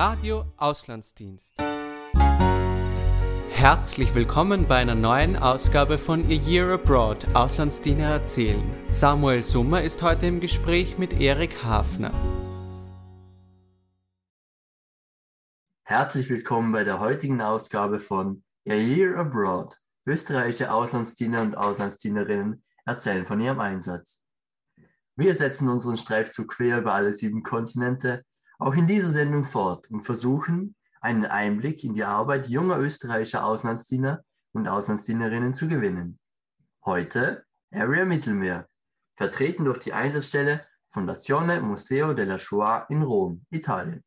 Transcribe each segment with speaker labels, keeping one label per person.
Speaker 1: Radio Auslandsdienst. Herzlich willkommen bei einer neuen Ausgabe von A Year Abroad Auslandsdiener erzählen. Samuel Summer ist heute im Gespräch mit Erik Hafner.
Speaker 2: Herzlich willkommen bei der heutigen Ausgabe von A Year Abroad. Österreichische Auslandsdiener und Auslandsdienerinnen erzählen von ihrem Einsatz. Wir setzen unseren Streifzug quer über alle sieben Kontinente auch in dieser Sendung fort und versuchen, einen Einblick in die Arbeit junger österreichischer Auslandsdiener und Auslandsdienerinnen zu gewinnen. Heute Area Mittelmeer, vertreten durch die Einsatzstelle Fondazione Museo della Shoah in Rom, Italien.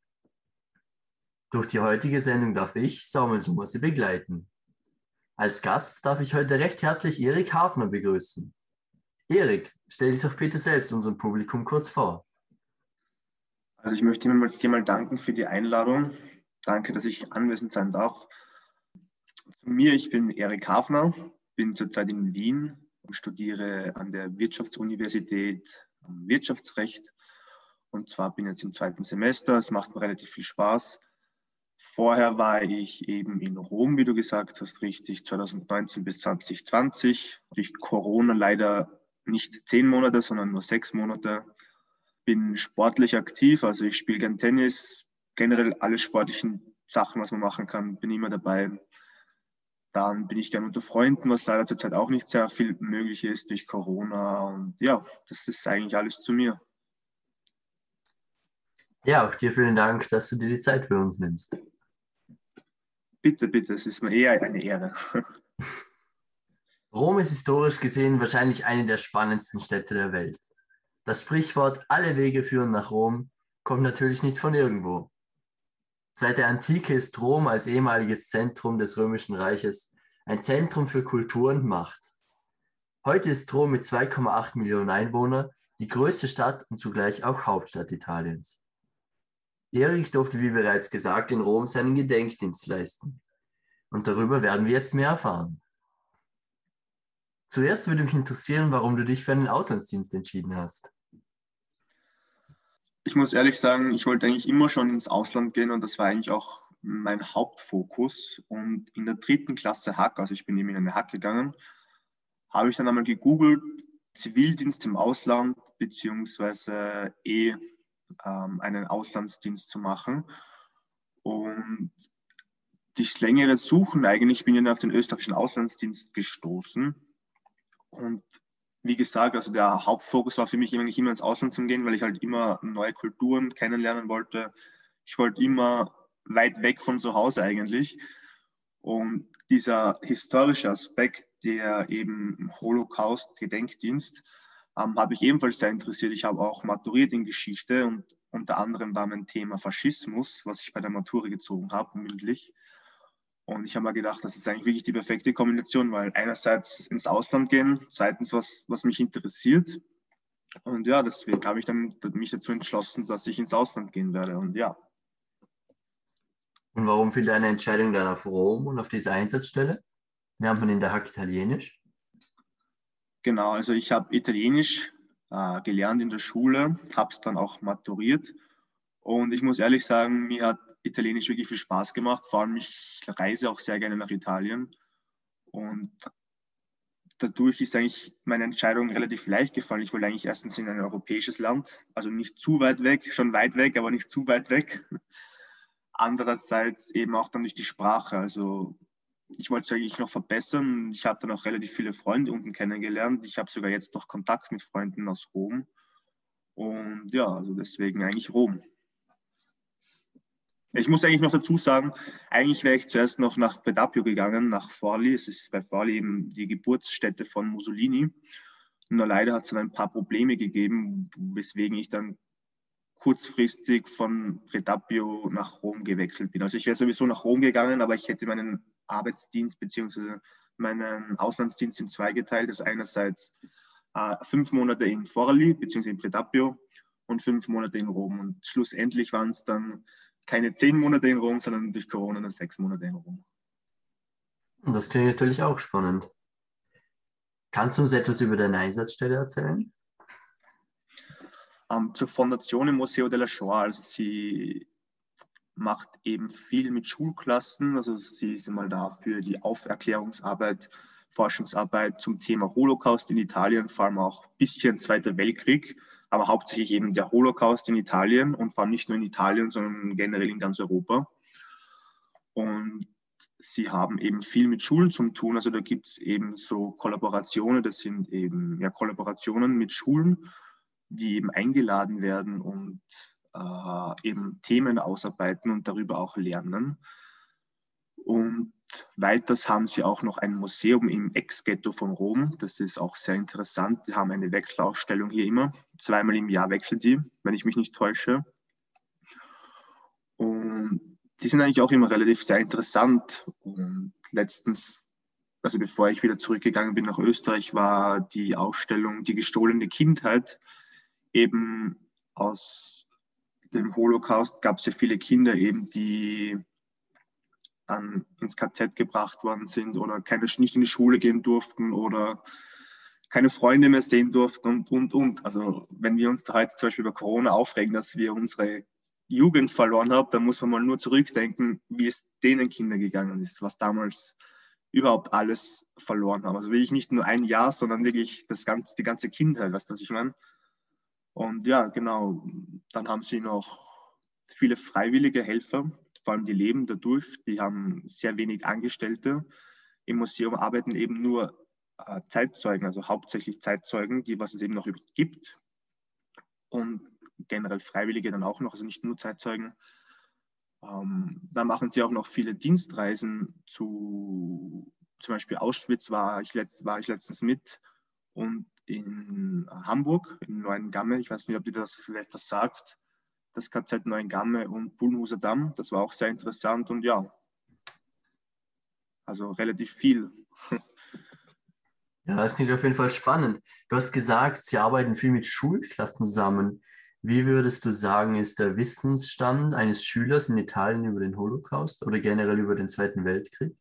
Speaker 2: Durch die heutige Sendung darf ich, Samuel Sommer, Sie begleiten. Als Gast darf ich heute recht herzlich Erik Hafner begrüßen. Erik, stell dich doch bitte selbst unserem Publikum kurz vor.
Speaker 3: Also ich möchte dir mal danken für die Einladung. Danke, dass ich anwesend sein darf. Zu mir, ich bin Erik Hafner, bin zurzeit in Wien und studiere an der Wirtschaftsuniversität Wirtschaftsrecht. Und zwar bin jetzt im zweiten Semester. Es macht mir relativ viel Spaß. Vorher war ich eben in Rom, wie du gesagt hast, richtig, 2019 bis 2020. Durch Corona leider nicht zehn Monate, sondern nur sechs Monate. Bin sportlich aktiv, also ich spiele gern Tennis, generell alle sportlichen Sachen, was man machen kann, bin immer dabei. Dann bin ich gern unter Freunden, was leider zurzeit auch nicht sehr viel möglich ist durch Corona. Und ja, das ist eigentlich alles zu mir.
Speaker 2: Ja, auch dir vielen Dank, dass du dir die Zeit für uns nimmst.
Speaker 3: Bitte, bitte, es ist mir eher eine Ehre.
Speaker 2: Rom ist historisch gesehen wahrscheinlich eine der spannendsten Städte der Welt. Das Sprichwort alle Wege führen nach Rom kommt natürlich nicht von irgendwo. Seit der Antike ist Rom als ehemaliges Zentrum des Römischen Reiches ein Zentrum für Kultur und Macht. Heute ist Rom mit 2,8 Millionen Einwohnern die größte Stadt und zugleich auch Hauptstadt Italiens. Erik durfte, wie bereits gesagt, in Rom seinen Gedenkdienst leisten. Und darüber werden wir jetzt mehr erfahren. Zuerst würde mich interessieren, warum du dich für einen Auslandsdienst entschieden hast.
Speaker 3: Ich muss ehrlich sagen, ich wollte eigentlich immer schon ins Ausland gehen und das war eigentlich auch mein Hauptfokus. Und in der dritten Klasse Hack, also ich bin eben in eine Hack gegangen, habe ich dann einmal gegoogelt, Zivildienst im Ausland beziehungsweise eh ähm, einen Auslandsdienst zu machen. Und durchs längere Suchen eigentlich bin ich dann auf den österreichischen Auslandsdienst gestoßen. Und wie gesagt, also der Hauptfokus war für mich eigentlich immer ins Ausland zu gehen, weil ich halt immer neue Kulturen kennenlernen wollte. Ich wollte immer weit weg von zu Hause eigentlich. Und dieser historische Aspekt, der eben Holocaust-Gedenkdienst, ähm, habe ich ebenfalls sehr interessiert. Ich habe auch maturiert in Geschichte und unter anderem war mein Thema Faschismus, was ich bei der Matura gezogen habe, mündlich. Und ich habe mir gedacht, das ist eigentlich wirklich die perfekte Kombination, weil einerseits ins Ausland gehen, zweitens was, was mich interessiert. Und ja, deswegen habe ich dann mich dazu entschlossen, dass ich ins Ausland gehen werde. Und ja.
Speaker 2: Und warum fiel deine Entscheidung dann auf Rom und auf diese Einsatzstelle? Lernt man in der Hack Italienisch?
Speaker 3: Genau, also ich habe Italienisch äh, gelernt in der Schule, habe es dann auch maturiert. Und ich muss ehrlich sagen, mir hat Italienisch wirklich viel Spaß gemacht. Vor allem, ich reise auch sehr gerne nach Italien. Und dadurch ist eigentlich meine Entscheidung relativ leicht gefallen. Ich wollte eigentlich erstens in ein europäisches Land, also nicht zu weit weg, schon weit weg, aber nicht zu weit weg. Andererseits eben auch dann durch die Sprache. Also ich wollte es eigentlich noch verbessern. Ich habe dann auch relativ viele Freunde unten kennengelernt. Ich habe sogar jetzt noch Kontakt mit Freunden aus Rom. Und ja, also deswegen eigentlich Rom. Ich muss eigentlich noch dazu sagen, eigentlich wäre ich zuerst noch nach Predapio gegangen, nach Forli. Es ist bei Forli eben die Geburtsstätte von Mussolini. Nur leider hat es dann ein paar Probleme gegeben, weswegen ich dann kurzfristig von Predapio nach Rom gewechselt bin. Also ich wäre sowieso nach Rom gegangen, aber ich hätte meinen Arbeitsdienst bzw. meinen Auslandsdienst in zwei geteilt. Also einerseits äh, fünf Monate in Forli bzw. in Predapio und fünf Monate in Rom. Und schlussendlich waren es dann keine zehn Monate in Rom, sondern durch Corona nur sechs Monate in Rom.
Speaker 2: Und das klingt natürlich auch spannend. Kannst du uns etwas über deine Einsatzstelle erzählen?
Speaker 3: Um, ähm, zur Fondation im Museo della Shoah. Also sie macht eben viel mit Schulklassen. Also sie ist einmal da für die Auferklärungsarbeit, Forschungsarbeit zum Thema Holocaust in Italien, vor allem auch ein bisschen Zweiter Weltkrieg, aber hauptsächlich eben der Holocaust in Italien und vor allem nicht nur in Italien, sondern generell in ganz Europa. Und sie haben eben viel mit Schulen zu tun. Also da gibt es eben so Kollaborationen, das sind eben ja, Kollaborationen mit Schulen, die eben eingeladen werden und äh, eben Themen ausarbeiten und darüber auch lernen. Und weiters haben sie auch noch ein Museum im Ex-Ghetto von Rom. Das ist auch sehr interessant. Sie haben eine Wechselausstellung hier immer. Zweimal im Jahr wechselt die, wenn ich mich nicht täusche. Und die sind eigentlich auch immer relativ sehr interessant. Und letztens, also bevor ich wieder zurückgegangen bin nach Österreich, war die Ausstellung Die gestohlene Kindheit eben aus dem Holocaust gab es ja viele Kinder eben, die dann ins KZ gebracht worden sind oder keine, nicht in die Schule gehen durften oder keine Freunde mehr sehen durften und, und, und. Also wenn wir uns heute zum Beispiel über Corona aufregen, dass wir unsere Jugend verloren haben, dann muss man mal nur zurückdenken, wie es denen Kindern gegangen ist, was damals überhaupt alles verloren haben. Also wirklich nicht nur ein Jahr, sondern wirklich das ganze, die ganze Kindheit, weißt du, was ich meine? Und ja, genau, dann haben sie noch viele freiwillige Helfer, vor allem die leben dadurch, die haben sehr wenig Angestellte. Im Museum arbeiten eben nur äh, Zeitzeugen, also hauptsächlich Zeitzeugen, die was es eben noch gibt. Und generell Freiwillige dann auch noch, also nicht nur Zeitzeugen. Ähm, da machen sie auch noch viele Dienstreisen zu, zum Beispiel Auschwitz war ich, letzt, war ich letztens mit und in Hamburg, in Neuengamme. Ich weiß nicht, ob ihr das vielleicht das sagt. Das KZ Neuengamme und Bullenhuser Damm. Das war auch sehr interessant und ja, also relativ viel.
Speaker 2: Ja, das klingt auf jeden Fall spannend. Du hast gesagt, Sie arbeiten viel mit Schulklassen zusammen. Wie würdest du sagen, ist der Wissensstand eines Schülers in Italien über den Holocaust oder generell über den Zweiten Weltkrieg?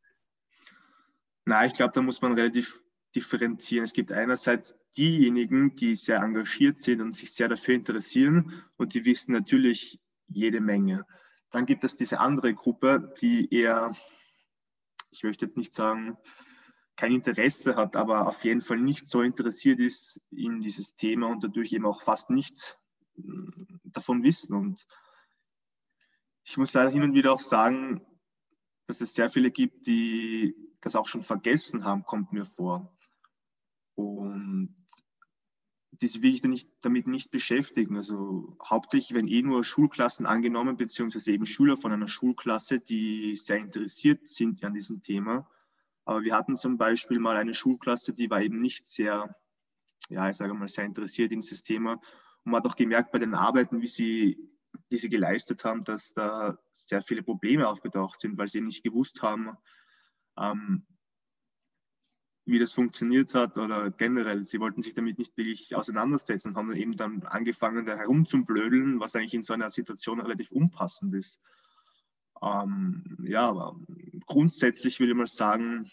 Speaker 3: Na, ich glaube, da muss man relativ differenzieren. Es gibt einerseits diejenigen, die sehr engagiert sind und sich sehr dafür interessieren und die wissen natürlich jede Menge. Dann gibt es diese andere Gruppe, die eher, ich möchte jetzt nicht sagen, kein Interesse hat, aber auf jeden Fall nicht so interessiert ist in dieses Thema und dadurch eben auch fast nichts hm, davon wissen. Und ich muss leider hin und wieder auch sagen, dass es sehr viele gibt, die das auch schon vergessen haben, kommt mir vor und die sich wirklich nicht, damit nicht beschäftigen. Also hauptsächlich wenn eh nur Schulklassen angenommen, beziehungsweise eben Schüler von einer Schulklasse, die sehr interessiert sind an diesem Thema. Aber wir hatten zum Beispiel mal eine Schulklasse, die war eben nicht sehr, ja, ich sage mal, sehr interessiert in dieses Thema. Und man hat auch gemerkt bei den Arbeiten, wie sie, die sie geleistet haben, dass da sehr viele Probleme aufgetaucht sind, weil sie nicht gewusst haben, ähm, wie das funktioniert hat oder generell. Sie wollten sich damit nicht wirklich auseinandersetzen haben eben dann angefangen, da herumzublödeln, was eigentlich in so einer Situation relativ unpassend ist. Ähm, ja, aber grundsätzlich würde ich mal sagen,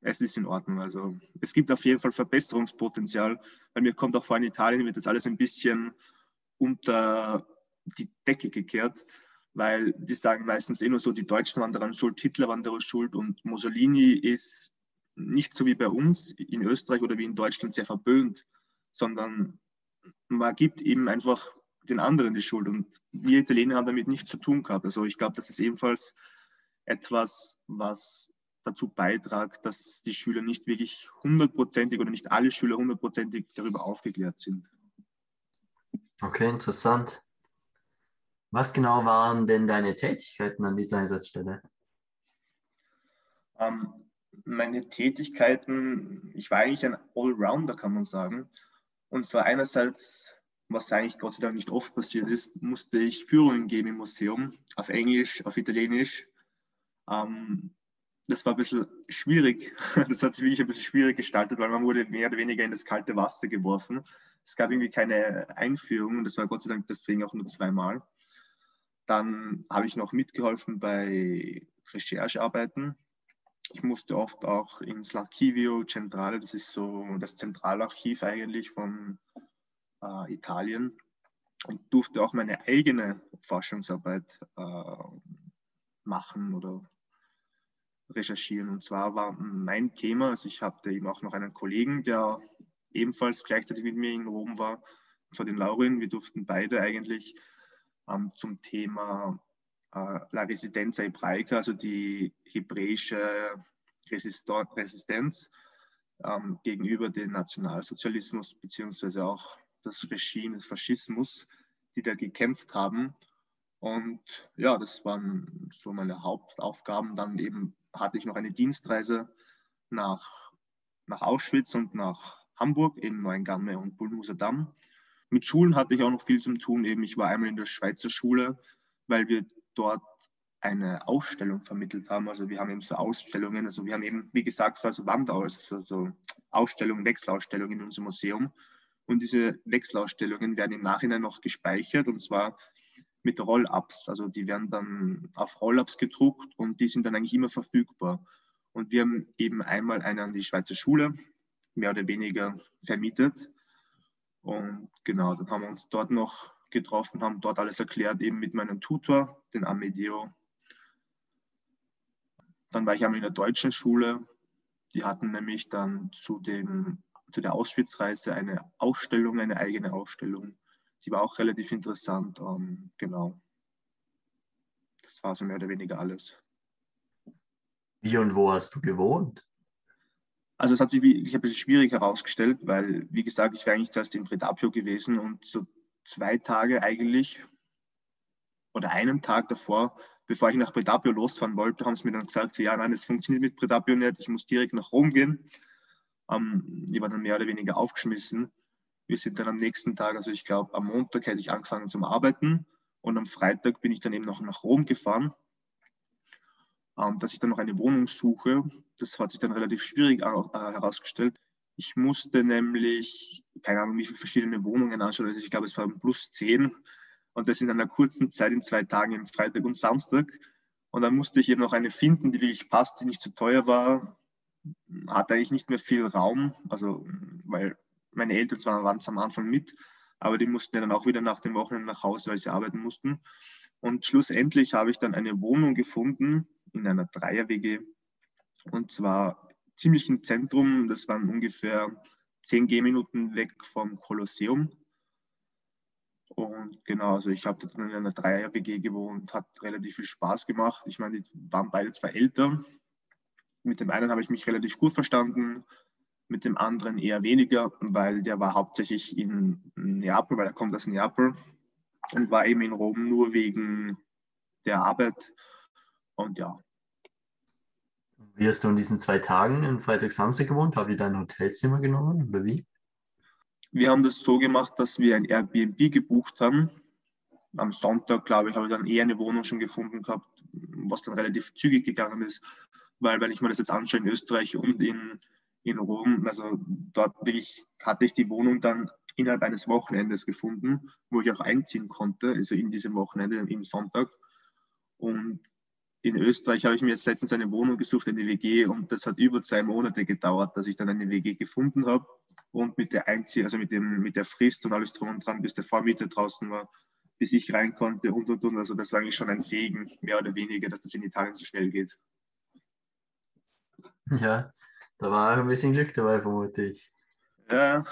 Speaker 3: es ist in Ordnung. Also es gibt auf jeden Fall Verbesserungspotenzial, weil mir kommt auch vor, in Italien wird das alles ein bisschen unter die Decke gekehrt weil die sagen meistens eh nur so, die Deutschen waren daran schuld, Hitler war daran schuld und Mussolini ist nicht so wie bei uns in Österreich oder wie in Deutschland sehr verböhnt, sondern man gibt eben einfach den anderen die Schuld und wir Italiener haben damit nichts zu tun gehabt. Also ich glaube, das ist ebenfalls etwas, was dazu beitragt, dass die Schüler nicht wirklich hundertprozentig oder nicht alle Schüler hundertprozentig darüber aufgeklärt sind.
Speaker 2: Okay, interessant. Was genau waren denn deine Tätigkeiten an dieser Einsatzstelle?
Speaker 3: Ähm, meine Tätigkeiten, ich war eigentlich ein Allrounder, kann man sagen. Und zwar einerseits, was eigentlich Gott sei Dank nicht oft passiert ist, musste ich Führungen geben im Museum, auf Englisch, auf Italienisch. Ähm, das war ein bisschen schwierig. Das hat sich wirklich ein bisschen schwierig gestaltet, weil man wurde mehr oder weniger in das kalte Wasser geworfen. Es gab irgendwie keine Einführung. Das war Gott sei Dank deswegen auch nur zweimal. Dann habe ich noch mitgeholfen bei Recherchearbeiten. Ich musste oft auch ins L'Archivio Centrale, das ist so das Zentralarchiv eigentlich von äh, Italien. und durfte auch meine eigene Forschungsarbeit äh, machen oder recherchieren. Und zwar war mein Thema, also ich hatte eben auch noch einen Kollegen, der ebenfalls gleichzeitig mit mir in Rom war, zwar den Laurin. Wir durften beide eigentlich ähm, zum Thema äh, La Residenza Hebraica, also die hebräische Resistenz ähm, gegenüber dem Nationalsozialismus beziehungsweise auch das Regime des Faschismus, die da gekämpft haben. Und ja, das waren so meine Hauptaufgaben. Dann eben hatte ich noch eine Dienstreise nach, nach Auschwitz und nach Hamburg, eben Neuengamme und Bulnuser Damm. Mit Schulen hatte ich auch noch viel zu tun. Eben ich war einmal in der Schweizer Schule, weil wir dort eine Ausstellung vermittelt haben. Also wir haben eben so Ausstellungen, also wir haben eben, wie gesagt, so also Wandaus, so, so Ausstellungen, Wechselausstellungen in unserem Museum. Und diese Wechselausstellungen werden im Nachhinein noch gespeichert und zwar mit Roll-ups. Also die werden dann auf Roll-ups gedruckt und die sind dann eigentlich immer verfügbar. Und wir haben eben einmal eine an die Schweizer Schule, mehr oder weniger vermietet. Und genau, dann haben wir uns dort noch getroffen, haben dort alles erklärt, eben mit meinem Tutor, den Amedeo. Dann war ich einmal in der deutschen Schule. Die hatten nämlich dann zu, dem, zu der Auschwitz-Reise eine Ausstellung, eine eigene Ausstellung. Die war auch relativ interessant. Ähm, genau. Das war so mehr oder weniger alles.
Speaker 2: Wie und wo hast du gewohnt?
Speaker 3: Also es hat sich wirklich ein bisschen schwierig herausgestellt, weil, wie gesagt, ich wäre eigentlich zuerst in Predapio gewesen und so zwei Tage eigentlich oder einen Tag davor, bevor ich nach Predapio losfahren wollte, haben sie mir dann gesagt, so, ja, nein, es funktioniert mit Predapio nicht, ich muss direkt nach Rom gehen. Ähm, ich war dann mehr oder weniger aufgeschmissen. Wir sind dann am nächsten Tag, also ich glaube am Montag hätte ich angefangen zum Arbeiten und am Freitag bin ich dann eben noch nach Rom gefahren, dass ich dann noch eine Wohnung suche. Das hat sich dann relativ schwierig äh, herausgestellt. Ich musste nämlich, keine Ahnung, wie viele verschiedene Wohnungen anschauen. Also ich glaube, es waren plus zehn. Und das in einer kurzen Zeit, in zwei Tagen, im Freitag und Samstag. Und dann musste ich eben noch eine finden, die wirklich passt, die nicht zu teuer war. Hatte eigentlich nicht mehr viel Raum, also weil meine Eltern zwar waren am Anfang mit, aber die mussten ja dann auch wieder nach dem Wochenende nach Hause, weil sie arbeiten mussten. Und schlussendlich habe ich dann eine Wohnung gefunden in einer Dreier-WG. Und zwar ziemlich im Zentrum. Das waren ungefähr 10 Gehminuten weg vom Kolosseum. Und genau, also ich habe dann in einer Dreier-WG gewohnt, hat relativ viel Spaß gemacht. Ich meine, die waren beide zwar älter. Mit dem einen habe ich mich relativ gut verstanden, mit dem anderen eher weniger, weil der war hauptsächlich in Neapel, weil er kommt aus Neapel und war eben in Rom nur wegen der Arbeit. Und ja,
Speaker 2: wie hast du in diesen zwei Tagen in Freitag, Samstag gewohnt? Habt ihr dein Hotelzimmer genommen oder wie?
Speaker 3: Wir haben das so gemacht, dass wir ein Airbnb gebucht haben. Am Sonntag, glaube ich, habe ich dann eher eine Wohnung schon gefunden gehabt, was dann relativ zügig gegangen ist, weil wenn ich mir das jetzt anschaue in Österreich und in, in Rom, also dort wirklich hatte ich die Wohnung dann innerhalb eines Wochenendes gefunden, wo ich auch einziehen konnte, also in diesem Wochenende, im Sonntag. Und in Österreich habe ich mir jetzt letztens eine Wohnung gesucht, eine WG, und das hat über zwei Monate gedauert, dass ich dann eine WG gefunden habe und mit der Einzieh also mit, dem, mit der Frist und alles drum und dran, bis der Vormieter draußen war, bis ich rein konnte und und und. Also das war eigentlich schon ein Segen, mehr oder weniger, dass das in Italien so schnell geht.
Speaker 2: Ja, da war auch ein bisschen Glück dabei, vermute ich.
Speaker 3: Ja.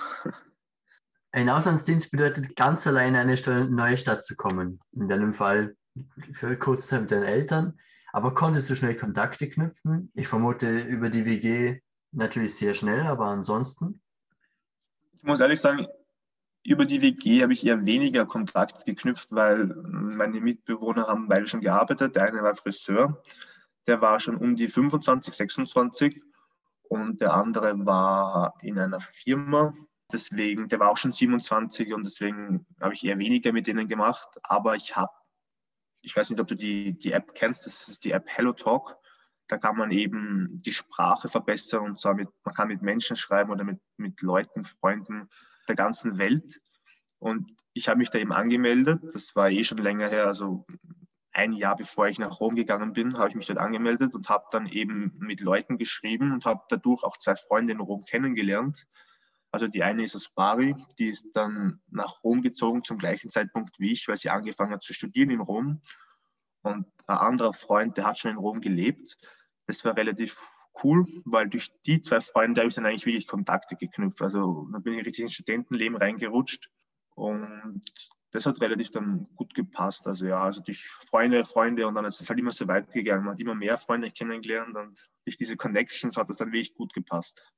Speaker 2: Ein Auslandsdienst bedeutet ganz allein eine neue Stadt zu kommen. In deinem Fall für kurze Zeit mit deinen Eltern. Aber konntest du schnell Kontakte knüpfen? Ich vermute über die WG natürlich sehr schnell, aber ansonsten?
Speaker 3: Ich muss ehrlich sagen, über die WG habe ich eher weniger Kontakt geknüpft, weil meine Mitbewohner haben beide schon gearbeitet. Der eine war Friseur, der war schon um die 25, 26 und der andere war in einer Firma. Deswegen, der war auch schon 27 und deswegen habe ich eher weniger mit denen gemacht. Aber ich habe ich weiß nicht, ob du die, die App kennst, das ist die App HelloTalk. Da kann man eben die Sprache verbessern und zwar mit, man kann mit Menschen schreiben oder mit, mit Leuten, Freunden der ganzen Welt. Und ich habe mich da eben angemeldet. Das war eh schon länger her, also ein Jahr bevor ich nach Rom gegangen bin, habe ich mich dort angemeldet und habe dann eben mit Leuten geschrieben und habe dadurch auch zwei Freunde in Rom kennengelernt. Also die eine ist aus Bari, die ist dann nach Rom gezogen zum gleichen Zeitpunkt wie ich, weil sie angefangen hat zu studieren in Rom. Und ein anderer Freund, der hat schon in Rom gelebt. Das war relativ cool, weil durch die zwei Freunde habe ich dann eigentlich wirklich Kontakte geknüpft. Also da bin ich richtig ins Studentenleben reingerutscht und das hat relativ dann gut gepasst. Also ja, also durch Freunde, Freunde und dann ist es halt immer so weitergegangen. Man hat immer mehr Freunde kennengelernt und durch diese Connections hat es dann wirklich gut gepasst.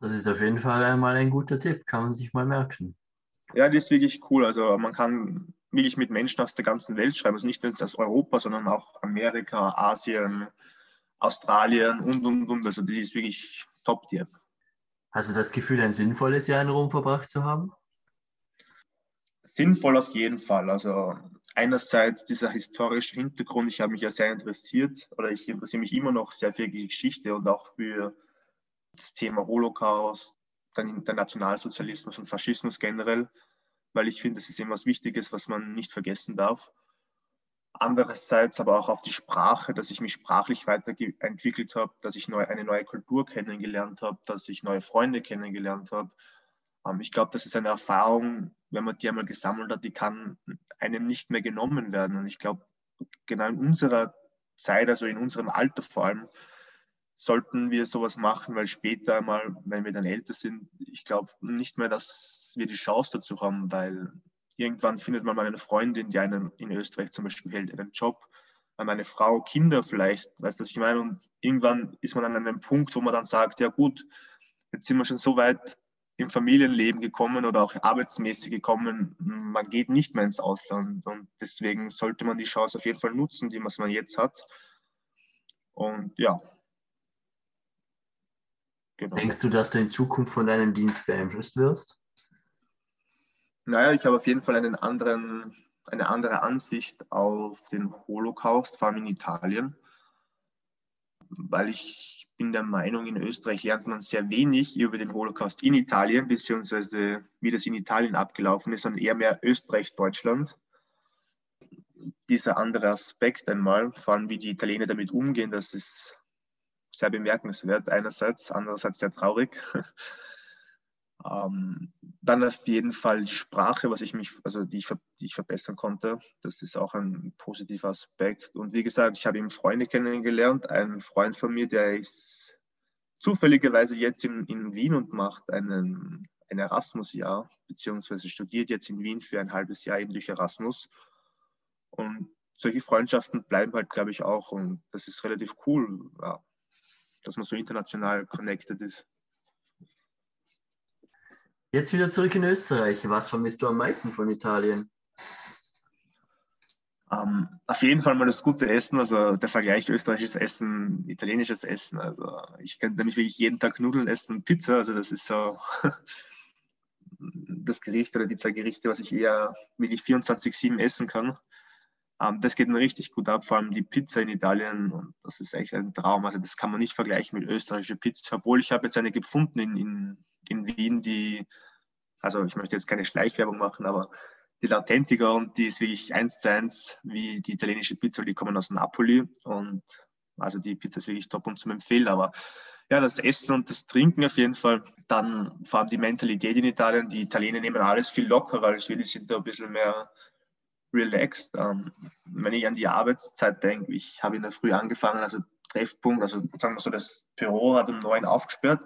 Speaker 2: Das ist auf jeden Fall einmal ein guter Tipp, kann man sich mal merken.
Speaker 3: Ja, das ist wirklich cool. Also man kann wirklich mit Menschen aus der ganzen Welt schreiben. Also nicht nur aus Europa, sondern auch Amerika, Asien, Australien und, und, und. Also das ist wirklich top, die App.
Speaker 2: Hast du das Gefühl, ein sinnvolles Jahr in Rom verbracht zu haben?
Speaker 3: Sinnvoll auf jeden Fall. Also einerseits dieser historische Hintergrund, ich habe mich ja sehr interessiert oder ich interessiere mich immer noch sehr für die Geschichte und auch für das Thema Holocaust, dann der Nationalsozialismus und Faschismus generell, weil ich finde, das ist immer was Wichtiges, was man nicht vergessen darf. Andererseits aber auch auf die Sprache, dass ich mich sprachlich weiterentwickelt habe, dass ich neu, eine neue Kultur kennengelernt habe, dass ich neue Freunde kennengelernt habe. Ähm, ich glaube, das ist eine Erfahrung, wenn man die einmal gesammelt hat, die kann einem nicht mehr genommen werden. Und ich glaube, genau in unserer Zeit, also in unserem Alter vor allem, sollten wir sowas machen, weil später einmal, wenn wir dann älter sind, ich glaube nicht mehr, dass wir die Chance dazu haben, weil irgendwann findet man mal eine Freundin, die einen in Österreich zum Beispiel hält, einen Job, meine Frau, Kinder vielleicht, weißt du, was ich meine? Und irgendwann ist man an einem Punkt, wo man dann sagt, ja gut, jetzt sind wir schon so weit im Familienleben gekommen oder auch arbeitsmäßig gekommen, man geht nicht mehr ins Ausland. Und deswegen sollte man die Chance auf jeden Fall nutzen, die man jetzt hat. Und ja,
Speaker 2: Genau. Denkst du, dass du in Zukunft von deinem Dienst beeinflusst wirst?
Speaker 3: Naja, ich habe auf jeden Fall einen anderen, eine andere Ansicht auf den Holocaust, vor allem in Italien, weil ich bin der Meinung, in Österreich lernt man sehr wenig über den Holocaust in Italien, beziehungsweise wie das in Italien abgelaufen ist, sondern eher mehr Österreich, Deutschland. Dieser andere Aspekt einmal, vor allem wie die Italiener damit umgehen, das ist sehr bemerkenswert einerseits, andererseits sehr traurig. ähm, dann auf jeden Fall die Sprache, was ich mich, also die ich, die ich verbessern konnte. Das ist auch ein positiver Aspekt. Und wie gesagt, ich habe eben Freunde kennengelernt. Ein Freund von mir, der ist zufälligerweise jetzt in, in Wien und macht einen, ein Erasmus-Jahr, beziehungsweise studiert jetzt in Wien für ein halbes Jahr eben durch Erasmus. Und solche Freundschaften bleiben halt, glaube ich, auch. Und das ist relativ cool. Ja dass man so international connected ist.
Speaker 2: Jetzt wieder zurück in Österreich. Was vermisst du am meisten von Italien?
Speaker 3: Um, ähm, auf jeden Fall mal das gute Essen, also der Vergleich österreichisches Essen, italienisches Essen. Also ich könnte nämlich wirklich jeden Tag Nudeln essen, Pizza, also das ist so das Gericht oder die zwei Gerichte, was ich eher wirklich 24-7 essen kann. Ähm, das geht mir richtig gut ab, vor allem die Pizza in Italien. Und das ist echt ein Traum. Also das kann man nicht vergleichen mit österreichischer Pizza. Obwohl ich habe jetzt eine gefunden in, in, in Wien, die, also ich möchte jetzt keine Schleichwerbung machen, aber die Lautentiker und die ist wirklich eins zu eins wie die italienische Pizza, die kommen aus Napoli und also die Pizza ist wirklich top und zum Empfehlen, aber ja, das Essen und das Trinken auf jeden Fall. Dann vor allem die Mentalität in Italien. Die Italiener nehmen alles viel lockerer als wir, die sind da ein bisschen mehr relaxed. Ähm, wenn ich an die Arbeitszeit denke, ich habe in der Früh angefangen, also Treffpunkt, also sagen wir so, das Büro hat um neun aufgesperrt.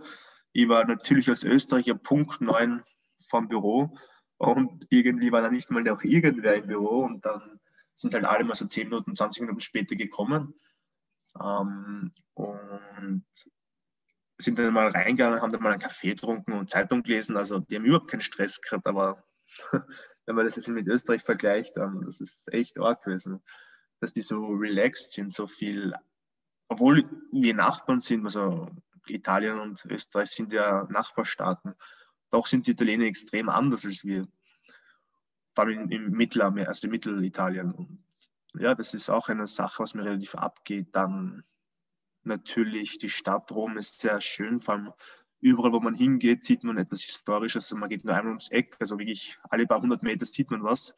Speaker 3: Ich war natürlich als Österreicher Punkt neun vom Büro und irgendwie war da nicht mal noch irgendwer im Büro und dann sind halt alle mal so zehn Minuten, 20 Minuten später gekommen ähm, und sind dann mal reingegangen, haben dann mal einen Kaffee getrunken und Zeitung gelesen. Also die haben überhaupt keinen Stress gehabt, aber wenn man das jetzt mit Österreich vergleicht, ähm, das ist echt arg gewesen, dass die so relaxed sind, so viel, obwohl wir Nachbarn sind, also Italien und Österreich sind ja Nachbarstaaten, doch sind die Italiener extrem anders als wir, vor allem im, Mittelamer, also Mittelitalien. Und ja, das ist auch eine Sache, was mir relativ abgeht. Dann natürlich die Stadt Rom ist sehr schön, vor allem überall, wo man hingeht, sieht man etwas Historisches. Also man geht nur einmal ums Eck, also wirklich alle paar hundert Meter sieht man was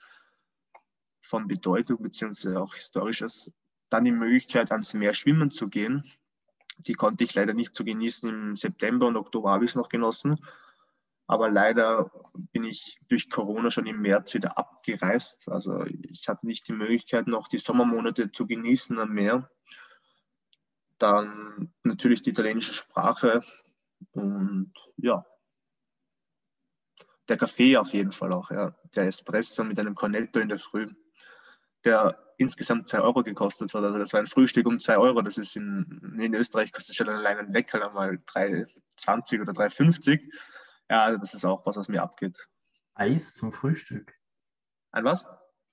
Speaker 3: von Bedeutung beziehungsweise auch Historisches. Dann die Möglichkeit, ans Meer schwimmen zu gehen. Die konnte ich leider nicht so genießen. Im September und Oktober habe ich es noch genossen. Aber leider bin ich durch Corona schon im März wieder abgereist. Also ich hatte nicht die Möglichkeit, noch die Sommermonate zu genießen am Meer. Dann natürlich die italienische Sprache und ja, der Kaffee auf jeden Fall auch, ja. Der Espresso mit einem Cornetto in der Früh, der insgesamt 2 Euro gekostet hat. Also das war ein Frühstück um 2 Euro. Das ist in, in Österreich kostet schon allein ein Leckerl einmal 3,20 oder 3,50. Ja, also das ist auch was, was mir abgeht.
Speaker 2: Eis zum Frühstück.
Speaker 3: Ein was?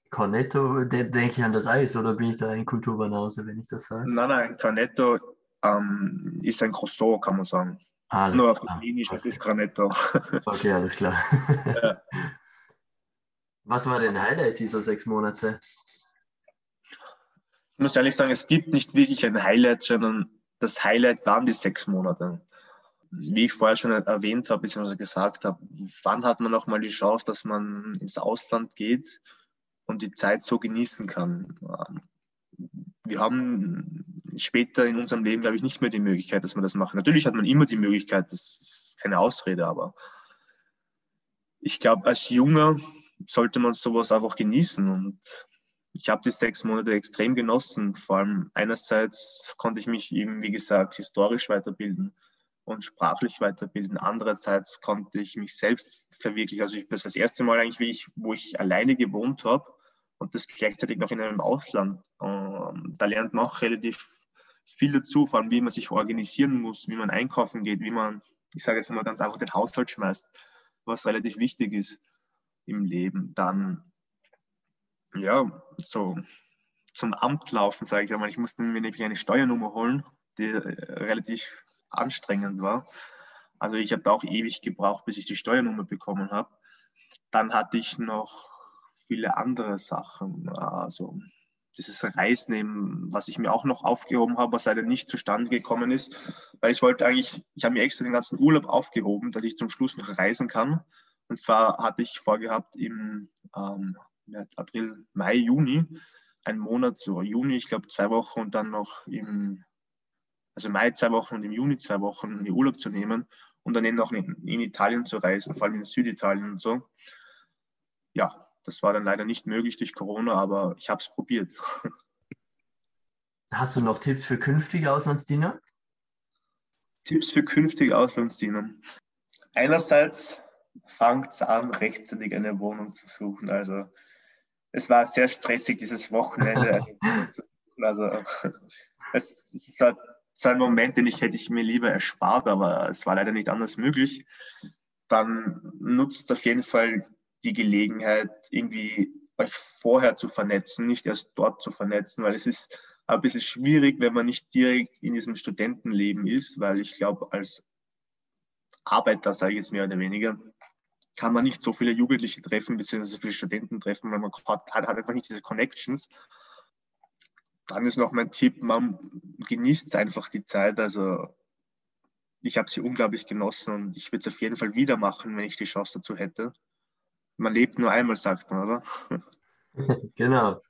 Speaker 2: Cornetto, de denke ich an das Eis, oder bin ich da ein Kulturbanause, wenn ich das sage?
Speaker 3: Nein, nein, Cornetto ähm, ist ein Croissant, kann man sagen. Alles Nur auf Italienisch, das ist Cornetto.
Speaker 2: Okay, alles klar. Ja. Was war dein Highlight dieser sechs Monate?
Speaker 3: Ich muss ehrlich sagen, es gibt nicht wirklich ein Highlight, sondern das Highlight waren die sechs Monate wie ich vorher schon erwähnt habe, beziehungsweise gesagt habe, wann hat man auch mal die Chance, dass man ins Ausland geht und die Zeit so genießen kann? Wir haben später in unserem Leben, glaube ich, nicht mehr die Möglichkeit, dass man das macht. Natürlich hat man immer die Möglichkeit, das ist keine Ausrede, aber ich glaube, als Junger sollte man sowas einfach genießen und ich habe die sechs Monate extrem genossen. Vor allem einerseits konnte ich mich eben, wie gesagt, historisch weiterbilden und sprachlich weiterbilden. Andererseits konnte ich mich selbst verwirklichen. Also ich, das war das erste Mal eigentlich, ich, wo ich alleine gewohnt habe und das gleichzeitig noch in einem Ausland. Ähm, da lernt man auch relativ viel dazu, vor allem wie man sich organisieren muss, wie man einkaufen geht, wie man, ich sage jetzt mal ganz einfach, den Haushalt schmeißt, was relativ wichtig ist im Leben. Dann, ja, so zum Amt laufen, sage ich einmal. Ich musste mir nämlich eine Steuernummer holen, die äh, relativ anstrengend war. Also ich habe auch ewig gebraucht, bis ich die Steuernummer bekommen habe. Dann hatte ich noch viele andere Sachen. Also dieses Reisen, was ich mir auch noch aufgehoben habe, was leider nicht zustande gekommen ist, weil ich wollte eigentlich, ich habe mir extra den ganzen Urlaub aufgehoben, dass ich zum Schluss noch reisen kann. Und zwar hatte ich vorgehabt im ähm, April, Mai, Juni, einen Monat, so Juni, ich glaube zwei Wochen und dann noch im also Mai zwei Wochen und im Juni zwei Wochen in Urlaub zu nehmen und dann eben auch in, in Italien zu reisen, vor allem in Süditalien und so. Ja, das war dann leider nicht möglich durch Corona, aber ich habe es probiert.
Speaker 2: Hast du noch Tipps für künftige Auslandsdiener?
Speaker 3: Tipps für künftige Auslandsdiener. Einerseits fangt es an, rechtzeitig eine Wohnung zu suchen. Also es war sehr stressig dieses Wochenende. also es, es ist ein Moment, den ich hätte ich mir lieber erspart, aber es war leider nicht anders möglich. Dann nutzt auf jeden Fall die Gelegenheit, irgendwie euch vorher zu vernetzen, nicht erst dort zu vernetzen, weil es ist ein bisschen schwierig, wenn man nicht direkt in diesem Studentenleben ist, weil ich glaube, als Arbeiter, sage ich jetzt mehr oder weniger, kann man nicht so viele Jugendliche treffen, beziehungsweise so viele Studenten treffen, weil man hat, hat einfach nicht diese Connections dann ist noch mein Tipp, man genießt einfach die Zeit. Also ich habe sie unglaublich genossen und ich würde es auf jeden Fall wieder machen, wenn ich die Chance dazu hätte. Man lebt nur einmal, sagt man, oder?
Speaker 2: genau.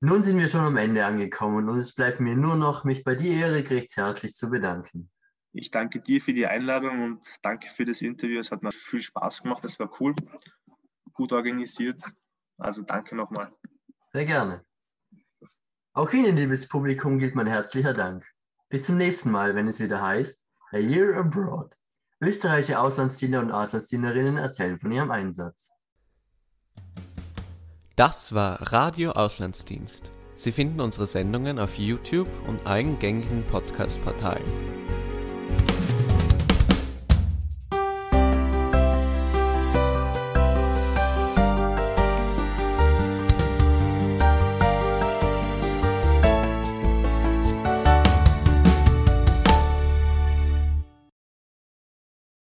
Speaker 2: Nun sind wir schon am Ende angekommen und es bleibt mir nur noch, mich bei dir, Erik, recht herzlich zu bedanken.
Speaker 3: Ich danke dir für die Einladung und danke für das Interview. Es hat mir viel Spaß gemacht, es war cool, gut organisiert. Also danke nochmal.
Speaker 2: Sehr gerne. Auch Ihnen, liebes Publikum, gilt mein herzlicher Dank. Bis zum nächsten Mal, wenn es wieder heißt A Year Abroad. Österreichische Auslandsdiener und Auslandsdienerinnen erzählen von ihrem Einsatz.
Speaker 1: Das war Radio Auslandsdienst. Sie finden unsere Sendungen auf YouTube und allen gängigen Podcast-Portalen.